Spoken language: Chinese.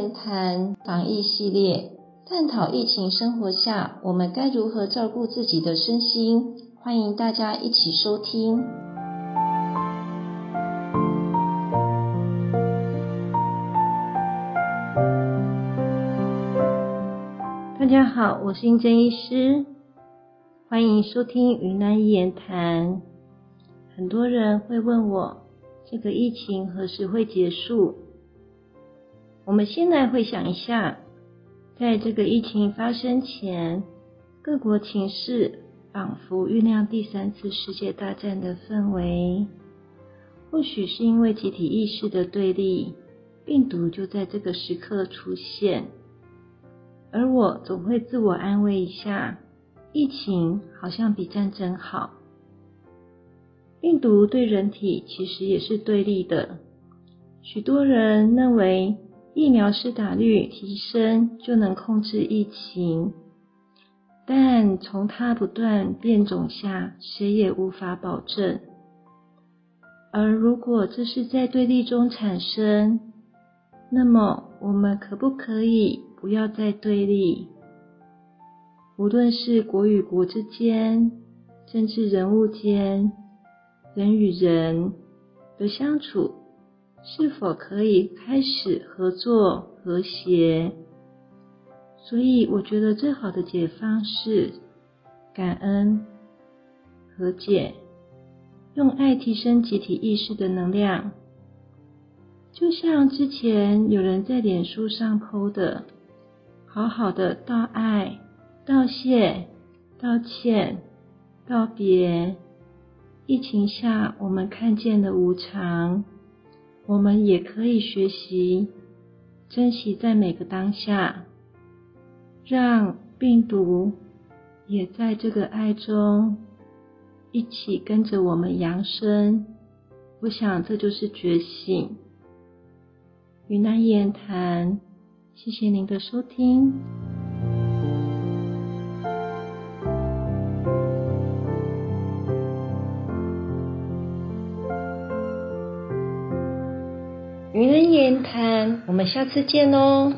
言谈防疫系列，探讨疫情生活下我们该如何照顾自己的身心，欢迎大家一起收听。大家好，我是英珍医师，欢迎收听云南一言谈。很多人会问我，这个疫情何时会结束？我们先来回想一下，在这个疫情发生前，各国情势仿佛酝酿第三次世界大战的氛围。或许是因为集体意识的对立，病毒就在这个时刻出现。而我总会自我安慰一下，疫情好像比战争好。病毒对人体其实也是对立的。许多人认为。疫苗施打率提升就能控制疫情，但从它不断变种下，谁也无法保证。而如果这是在对立中产生，那么我们可不可以不要再对立？无论是国与国之间、政治人物间、人与人的相处。是否可以开始合作和谐？所以，我觉得最好的解方是感恩、和解，用爱提升集体意识的能量。就像之前有人在脸书上 PO 的，好好的道爱、道谢、道歉、道别。疫情下，我们看见了无常。我们也可以学习珍惜在每个当下，让病毒也在这个爱中一起跟着我们扬升。我想这就是觉醒。云南言谈，谢谢您的收听。名人言谈，我们下次见哦。